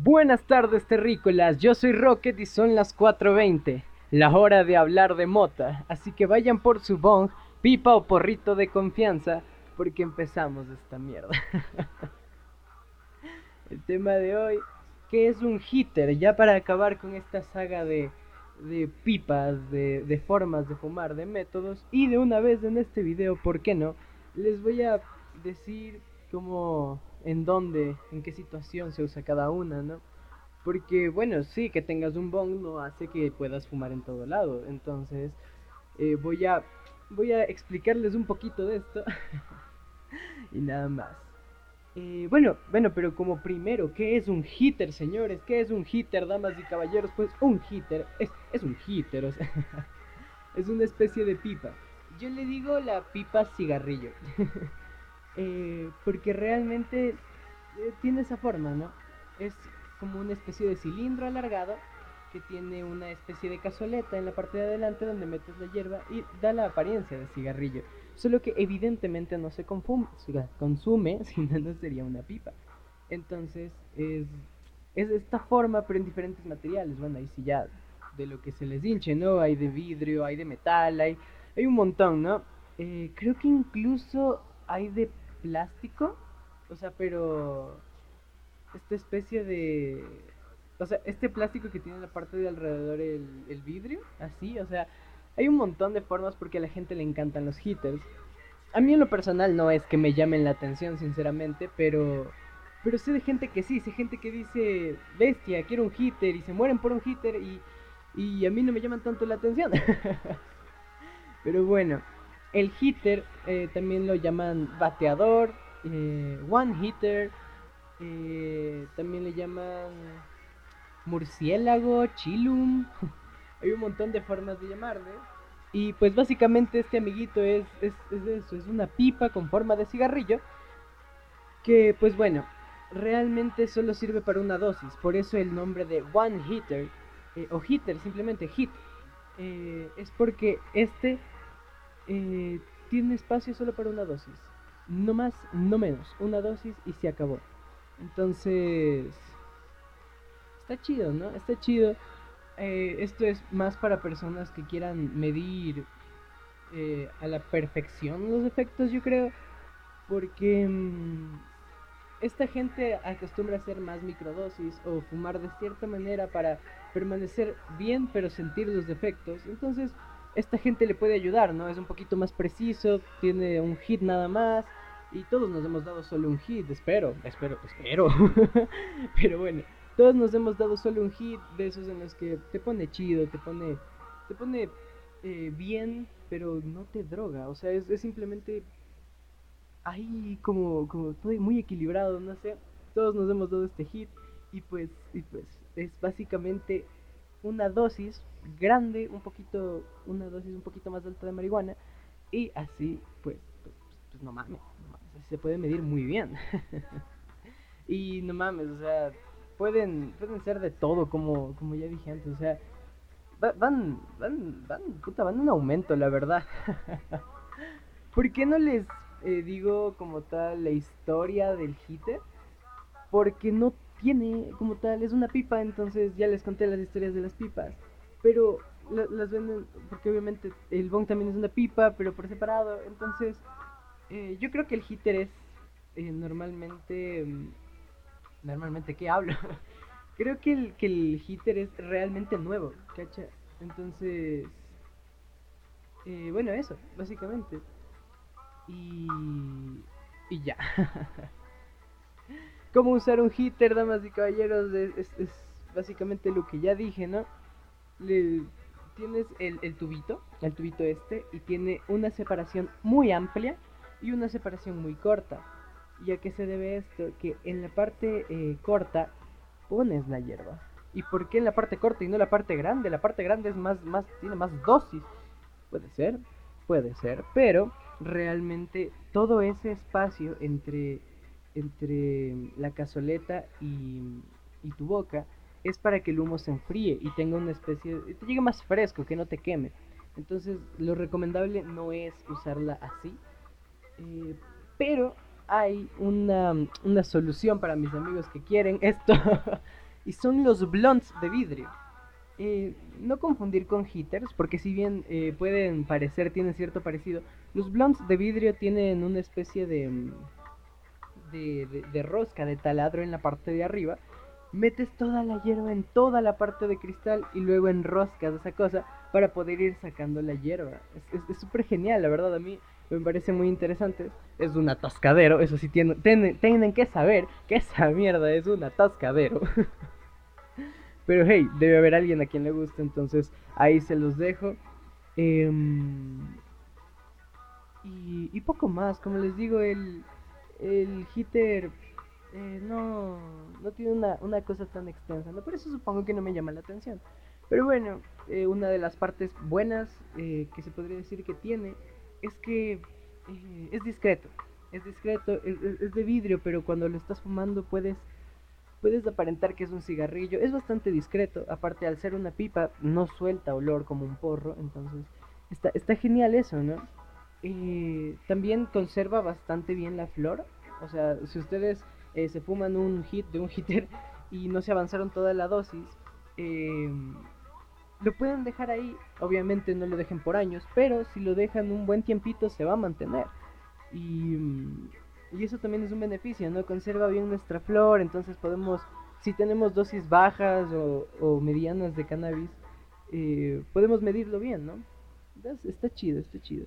Buenas tardes terrícolas, yo soy Rocket y son las 4.20, la hora de hablar de mota, así que vayan por su bong, pipa o porrito de confianza, porque empezamos esta mierda. El tema de hoy, ¿qué es un hitter? Ya para acabar con esta saga de, de pipas, de, de formas de fumar, de métodos, y de una vez en este video, ¿por qué no? Les voy a decir cómo en dónde, en qué situación se usa cada una, ¿no? Porque, bueno, sí, que tengas un bong no hace que puedas fumar en todo lado. Entonces, eh, voy a voy a explicarles un poquito de esto. y nada más. Eh, bueno, bueno, pero como primero, ¿qué es un hitter, señores? ¿Qué es un hitter, damas y caballeros? Pues un hitter es, es un hitter, o sea, es una especie de pipa. Yo le digo la pipa cigarrillo. Eh, porque realmente eh, tiene esa forma, ¿no? Es como una especie de cilindro alargado que tiene una especie de cazoleta en la parte de adelante donde metes la hierba y da la apariencia de cigarrillo. Solo que evidentemente no se consume, si no, no sería una pipa. Entonces es, es esta forma, pero en diferentes materiales. Bueno, ahí sí ya de lo que se les hinche, ¿no? Hay de vidrio, hay de metal, hay, hay un montón, ¿no? Eh, creo que incluso hay de plástico, o sea, pero esta especie de... O sea, este plástico que tiene la parte de alrededor el, vidrio, así, o sea, hay un montón de formas porque a la gente le encantan los hitters. A mí en lo personal no es que me llamen la atención, sinceramente, pero... Pero sé de gente que sí, sé gente que dice, bestia, quiero un hitter y se mueren por un hitter y, y a mí no me llaman tanto la atención. pero bueno, el hitter eh, también lo llaman bateador, eh, one hitter, eh, también le llaman murciélago, chilum. Hay un montón de formas de llamarle. Y pues básicamente este amiguito es, es, es eso, es una pipa con forma de cigarrillo. Que pues bueno, realmente solo sirve para una dosis. Por eso el nombre de one hitter, o hitter, simplemente hit. es porque este eh, tiene espacio solo para una dosis. No más, no menos. Una dosis y se acabó. Entonces... Está chido, ¿no? Está chido. Eh, esto es más para personas que quieran medir eh, a la perfección los efectos, yo creo. Porque mm, esta gente acostumbra a hacer más microdosis o fumar de cierta manera para permanecer bien pero sentir los defectos. Entonces esta gente le puede ayudar, ¿no? Es un poquito más preciso, tiene un hit nada más. Y todos nos hemos dado solo un hit, espero, espero, espero. Pero bueno, todos nos hemos dado solo un hit de esos en los que te pone chido, te pone, te pone eh, bien, pero no te droga. O sea, es, simplemente ahí como, como muy equilibrado, no sé. Todos nos hemos dado este hit y pues, y pues es básicamente una dosis grande, un poquito, una dosis un poquito más alta de marihuana y así pues, pues, pues no, mames, así se puede medir muy bien. y no mames, o sea, pueden, pueden ser de todo, como, como ya dije antes, o sea, van, van, van, puta, van en aumento, la verdad. ¿Por qué no les eh, digo como tal la historia del hitter? Porque no tiene como tal, es una pipa, entonces ya les conté las historias de las pipas. Pero las venden, porque obviamente el bong también es una pipa, pero por separado. Entonces, eh, yo creo que el hitter es eh, normalmente... Mm, normalmente, ¿qué hablo? creo que el, que el hitter es realmente nuevo, ¿cacha? Entonces... Eh, bueno, eso, básicamente. Y... Y ya. cómo usar un hitter, damas y caballeros, es, básicamente lo que ya dije, ¿no? Tienes el, tubito, el tubito este, y tiene una separación muy amplia y una separación muy corta. ¿Y a qué se debe esto? Que en la parte eh, corta pones la hierba. ¿Y por qué en la parte corta y no la parte grande? La parte grande es más, más, tiene más dosis. Puede ser, puede ser, pero realmente todo ese espacio entre entre la cazoleta y, tu boca es para que el humo se enfríe y tenga una especie de, te llegue más fresco, que no te queme. Entonces lo recomendable no es usarla así, eh, pero hay una, una, solución para mis amigos que quieren esto, y son los blondes de vidrio. Eh, no confundir con heaters, porque si bien eh, pueden parecer, tienen cierto parecido, los blondes de vidrio tienen una especie de, de, de, rosca de taladro en la parte de arriba. Metes toda la hierba en toda la parte de cristal y luego enroscas esa cosa para poder ir sacando la hierba. Es súper genial, la verdad, a mí me parece muy interesante. Es un atascadero, eso sí, tienen, tienen que saber que esa mierda es un atascadero. Pero hey, debe haber alguien a quien le guste, entonces ahí se los dejo. Em, y, poco más, como les digo, el, el hitter eh, no, no tiene una, una, cosa tan extensa, ¿no? por eso supongo que no me llama la atención. Pero bueno, eh, una de las partes buenas eh, que se podría decir que tiene es que es discreto. Es discreto, es, de vidrio, pero cuando lo estás fumando puedes puedes aparentar que es un cigarrillo. Es bastante discreto. Aparte, al ser una pipa, no suelta olor como un porro. Entonces, está, está genial eso, ¿no? Eh, también conserva bastante bien la flor. O sea, si ustedes eh, se fuman un hit de un hitter y no se avanzaron toda la dosis, eh, lo pueden dejar ahí. Obviamente no lo dejen por años, pero si lo dejan un buen tiempito se va a mantener. Y mm, y eso también es un beneficio, ¿no? Conserva bien nuestra flor, entonces podemos, si tenemos dosis bajas o, medianas de cannabis, eh, podemos medirlo bien, ¿no? Está chido, está chido.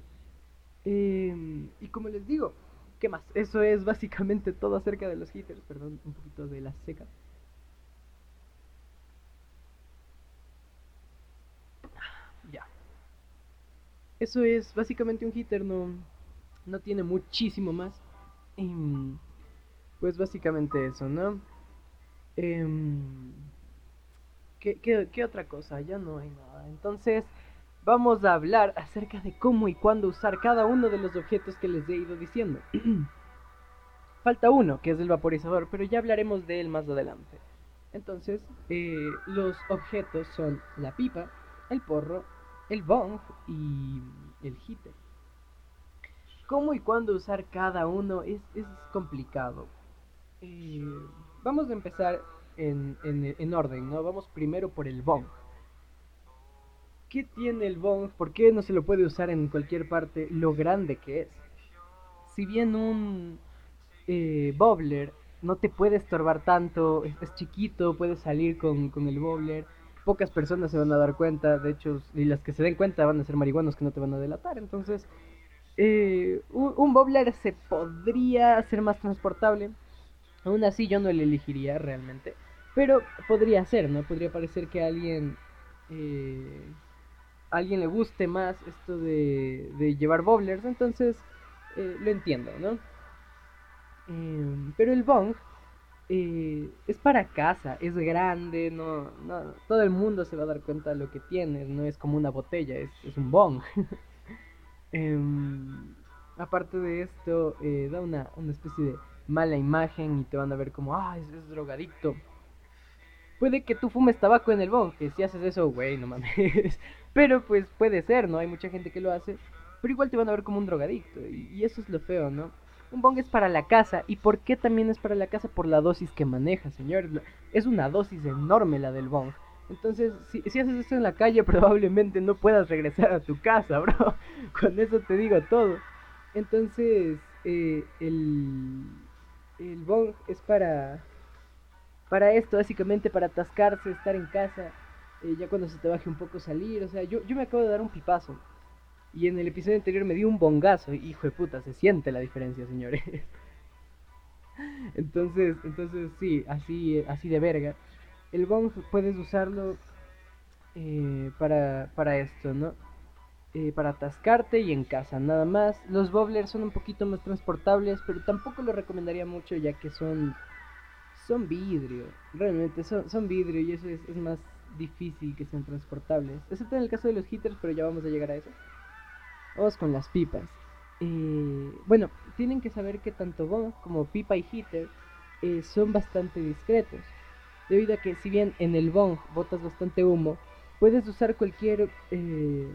Em, y como les digo, ¿qué más? Eso es básicamente todo acerca de los hitters, perdón, un poquito de la seca. Ya. Eso es básicamente un hitter, no, no tiene muchísimo más. Em, pues básicamente eso, ¿no? Em, ¿qué, otra cosa? Ya no hay nada. Entonces, vamos a hablar acerca de cómo y cuándo usar cada uno de los objetos que les he ido diciendo. Falta uno, que es el vaporizador, pero ya hablaremos de él más adelante. Entonces, eh, los objetos son la pipa, el porro, el bong y el heater cómo y cuándo usar cada uno es, complicado. Eh, vamos a empezar en, orden, ¿no? Vamos primero por el bong. ¿Qué tiene el bong? ¿Por qué no se lo puede usar en cualquier parte? Lo grande que es. Si bien un eh, bobbler no te puede estorbar tanto, es, chiquito, puedes salir con, con, el bobbler, pocas personas se van a dar cuenta, de hecho, y las que se den cuenta van a ser marihuanos que no te van a delatar, entonces eh, un, un se podría hacer más transportable. Aún así yo no le elegiría realmente. Pero podría ser, ¿no? Podría parecer que alguien... Eh, alguien le guste más esto de, de llevar bobblers. Entonces eh, lo entiendo, ¿no? Em, pero el bong es para casa, es grande, no, no, todo el mundo se va a dar cuenta de lo que tiene, no es como una botella, es, es un bong. Em, aparte de esto, eh, da una, especie de mala imagen y te van a ver como, ah, es, drogadicto. Puede que tú fumes tabaco en el bong, que si haces eso, güey, no mames. Pero pues puede ser, ¿no? Hay mucha gente que lo hace. Pero igual te van a ver como un drogadicto. Y, eso es lo feo, ¿no? Un bong es para la casa. ¿Y por qué también es para la casa? Por la dosis que maneja, señor. Es una dosis enorme la del bong. Entonces, si, si, haces esto en la calle, probablemente no puedas regresar a tu casa, bro. Con eso te digo todo. Entonces, eh, el, el bong es para, para esto, básicamente para atascarse, estar en casa. Eh, ya cuando se te baje un poco salir. O sea, yo, yo me acabo de dar un pipazo. Y en el episodio anterior me di un bongazo. Hijo de puta, se siente la diferencia, señores. entonces, entonces sí, así, así de verga el bong puedes usarlo eh, para, para esto, ¿no? Eh, para atascarte y en casa, nada más. Los bobblers son un poquito más transportables, pero tampoco lo recomendaría mucho ya que son son vidrio, realmente son, son vidrio y eso es, más difícil que sean transportables, excepto en el caso de los heaters, pero ya vamos a llegar a eso. Vamos con las pipas. Eh, bueno, tienen que saber que tanto bong como pipa y heater son bastante discretos debido a que si bien en el bong botas bastante humo, puedes usar cualquier eh,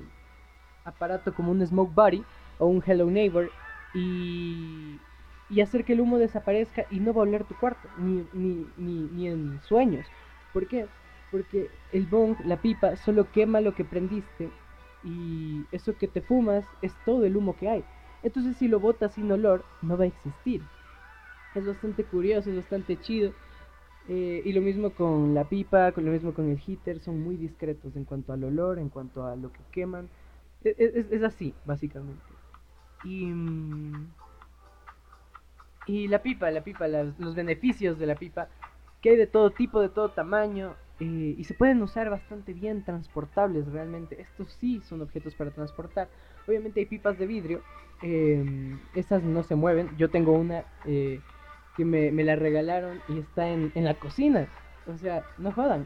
aparato como un smoke body o un hello neighbor y, y hacer que el humo desaparezca y no va a oler tu cuarto, ni, ni, ni, ni en sueños. ¿Por qué? Porque el bong, la pipa, solo quema lo que prendiste y eso que te fumas es todo el humo que hay. Entonces si lo botas sin olor, no va a existir. Es bastante curioso, es bastante chido. Eh, y lo mismo con la pipa, con lo mismo con el heater, son muy discretos en cuanto al olor, en cuanto a lo que queman. E, e, es, así, básicamente. Y, mm, y la pipa, la pipa, los beneficios de la pipa, que hay de todo tipo, de todo tamaño, eh, y se pueden usar bastante bien, transportables realmente. Estos sí son objetos para transportar. Obviamente hay pipas de vidrio, eh, estas no se mueven. Yo tengo una eh, que me, me, la regalaron y está en, en la cocina. O sea, no jodan.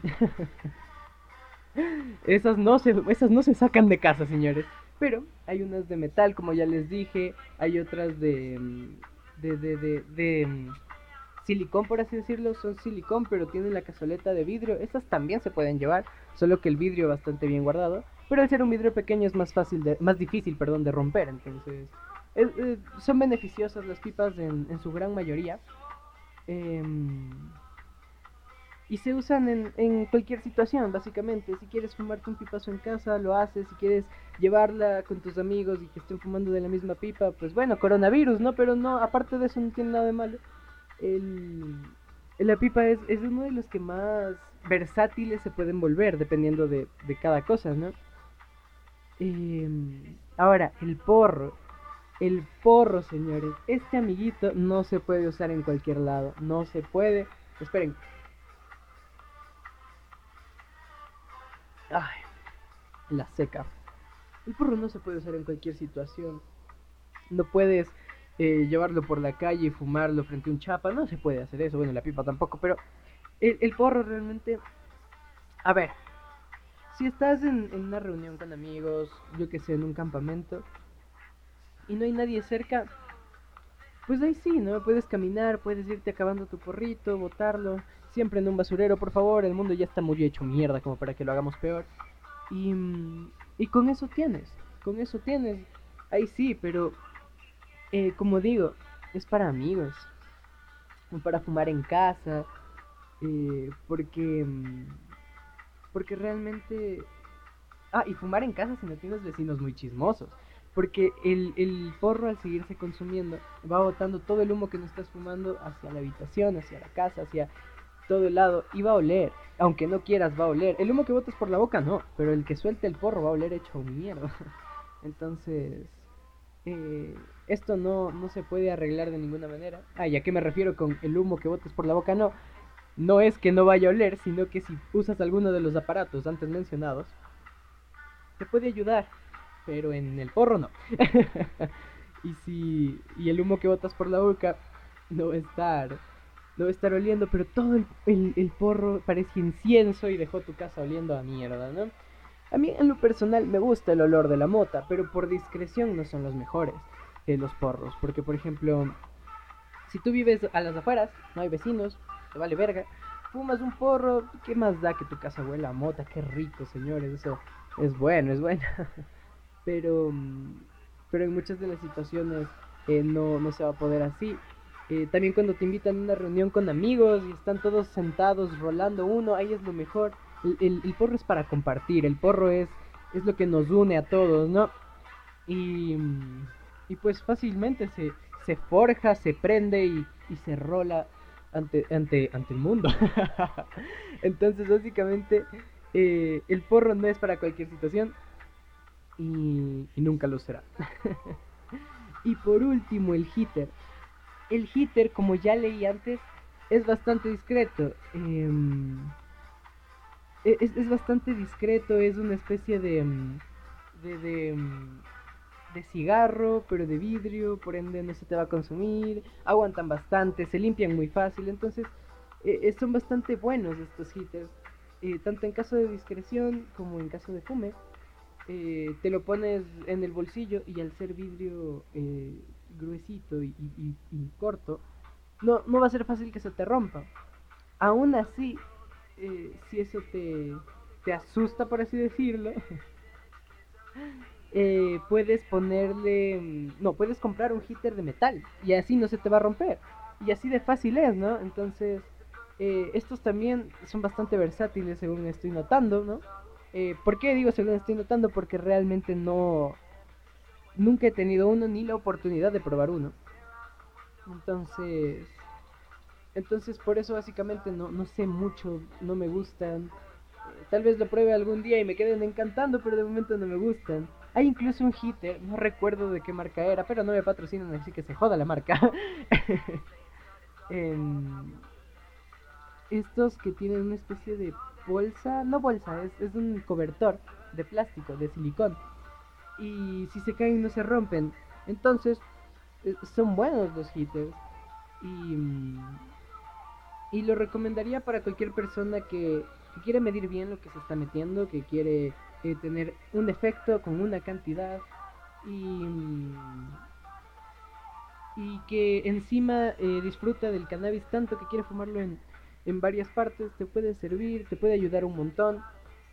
esas, no se, esas no se sacan de casa, señores. Pero hay unas de metal, como ya les dije. Hay otras de... de, de, de, de silicón, por así decirlo, son silicón, pero tienen la cazoleta de vidrio. Estas también se pueden llevar, solo que el vidrio bastante bien guardado. Pero al ser un vidrio pequeño es más fácil, de, más difícil, perdón, de romper. Entonces, son beneficiosas las pipas en, su gran mayoría. Em, y se usan en, en, cualquier situación, básicamente. Si quieres fumarte un pipazo en casa, lo haces. Si quieres llevarla con tus amigos y que estén fumando de la misma pipa, pues bueno, coronavirus, ¿no? Pero no, aparte de eso no tiene nada de malo el, la pipa es, es, uno de los que más versátiles se pueden volver, dependiendo de, de cada cosa, ¿no? Em, ahora, el porro. El porro, señores. Este amiguito no se puede usar en cualquier lado. No se puede. Esperen. Ay, la seca. El porro no se puede usar en cualquier situación. No puedes eh, llevarlo por la calle y fumarlo frente a un chapa. No se puede hacer eso. Bueno, la pipa tampoco, pero el, porro realmente... A ver, si estás en, una reunión con amigos, yo que sé, en un campamento, y no hay nadie cerca, pues ahí sí, ¿no? Puedes caminar, puedes irte acabando tu porrito, botarlo, siempre en un basurero, por favor, el mundo ya está muy hecho mierda como para que lo hagamos peor. Y, y con eso tienes, con eso tienes, ahí sí, pero eh, como digo, es para amigos, para fumar en casa, eh, porque, mm, porque realmente... Ah, y fumar en casa si no tienes vecinos muy chismosos. Porque el, el, porro al seguirse consumiendo va botando todo el humo que no estás fumando hacia la habitación, hacia la casa, hacia todo el lado y va a oler. Aunque no quieras, va a oler. El humo que botas por la boca no, pero el que suelte el porro va a oler hecho mierda. Entonces, eh, esto no, no se puede arreglar de ninguna manera. Ah, ¿y a qué me refiero con el humo que botes por la boca? No, no es que no vaya a oler, sino que si usas alguno de los aparatos antes mencionados, te puede ayudar, pero en el porro no. y si y el humo que botas por la boca no va a estar no estar oliendo, pero todo el, el, el porro parece incienso y dejó tu casa oliendo a mierda, ¿no? A mí en lo personal me gusta el olor de la mota, pero por discreción no son los mejores los porros. Porque por ejemplo, si tú vives a las afueras, no hay vecinos, te vale verga, fumas un porro, ¿qué más da que tu casa huela a mota? Qué rico, señores, eso es bueno, es bueno. pero, pero en muchas de las situaciones eh, no, no se va a poder así. Eh, también cuando te invitan a una reunión con amigos y están todos sentados rolando uno, ahí es lo mejor el, porro es para compartir, el porro es, es lo que nos une a todos, ¿no? Y, y pues fácilmente se, se forja, se prende y, y se rola ante, ante, ante el mundo. Entonces básicamente eh, el porro no es para cualquier situación y, y nunca lo será. y por último el hitter. El hitter, como ya leí antes, es bastante discreto. Eh, e-, es, bastante discreto, es una especie de, mm, de, mm, de, cigarro, pero de vidrio, por ende no se te va a consumir, aguantan bastante, se limpian muy fácil, entonces e-, son bastante buenos estos hitters, eh, tanto en caso de discreción como en caso de fume. Eh, te lo pones en el bolsillo y al ser vidrio eh, gruesito y, y, corto, no, no va a ser fácil que se te rompa. Aún así, eh, si eso te, te asusta, por así decirlo, eh, puedes ponerle... Mm, no, puedes comprar un heater de metal y así no se te va a romper. Y así de fácil es, ¿no? Entonces, eh, estos también son bastante versátiles según estoy notando, ¿no? Eh, ¿Por qué digo según estoy notando? Porque realmente no... Nunca he tenido uno ni la oportunidad de probar uno. Entonces... Entonces por eso básicamente no, no sé mucho, no me gustan. Tal vez lo pruebe algún día y me queden encantando, pero de momento no me gustan. Hay incluso un hitter, no recuerdo de qué marca era, pero no me patrocinan, así que se joda la marca. estos que tienen una especie de bolsa, no bolsa, es, es un cobertor de plástico, de silicón. Y si se caen no se rompen. Entonces, eh, son buenos los hitters. Y, y lo recomendaría para cualquier persona que, que, quiere medir bien lo que se está metiendo, que quiere eh, tener un efecto con una cantidad. Y, y que encima eh, disfruta del cannabis tanto que quiere fumarlo en, en varias partes, te puede servir, te puede ayudar un montón.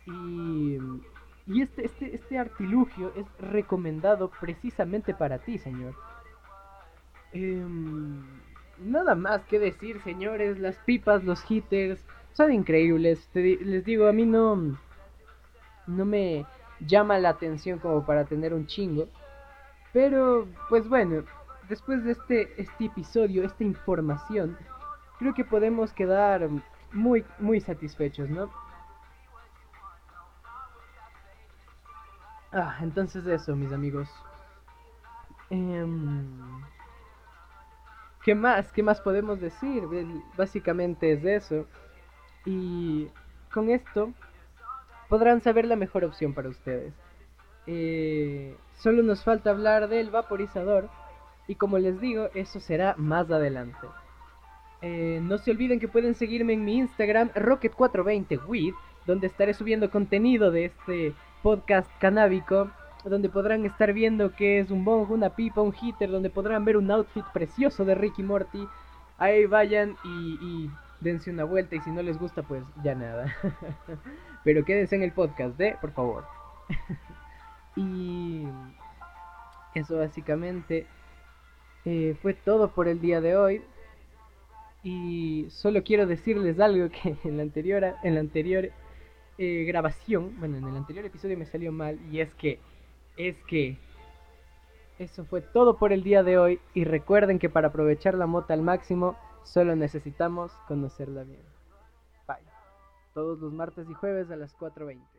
Y, y este, este, este artilugio es recomendado precisamente para ti, señor. Em, nada más que decir, señores, las pipas, los hitters, son increíbles. les digo, a mí no, no me llama la atención como para tener un chingo. Pero, pues bueno, después de este, este episodio, esta información, creo que podemos quedar muy, muy satisfechos, ¿no? Ah, entonces eso, mis amigos. Em, ¿Qué más? ¿Qué más podemos decir? Básicamente es eso. Y con esto podrán saber la mejor opción para ustedes. Eh, solo nos falta hablar del vaporizador. Y como les digo, eso será más adelante. Eh, no se olviden que pueden seguirme en mi Instagram, Rocket420with, donde estaré subiendo contenido de este podcast canábico, donde podrán estar viendo que es un bong, una pipa, un hitter, donde podrán ver un outfit precioso de Ricky Morty. Ahí vayan y dense una vuelta y si no les gusta, pues ya nada. Pero quédense en el podcast, ¿eh? Por favor. y eso básicamente eh, fue todo por el día de hoy. Y solo quiero decirles algo que en la anterior, en la anterior eh, grabación, bueno, en el anterior episodio me salió mal y es que, es que, eso fue todo por el día de hoy y recuerden que para aprovechar la mota al máximo solo necesitamos conocerla bien. Bye. Todos los martes y jueves a las 4.20.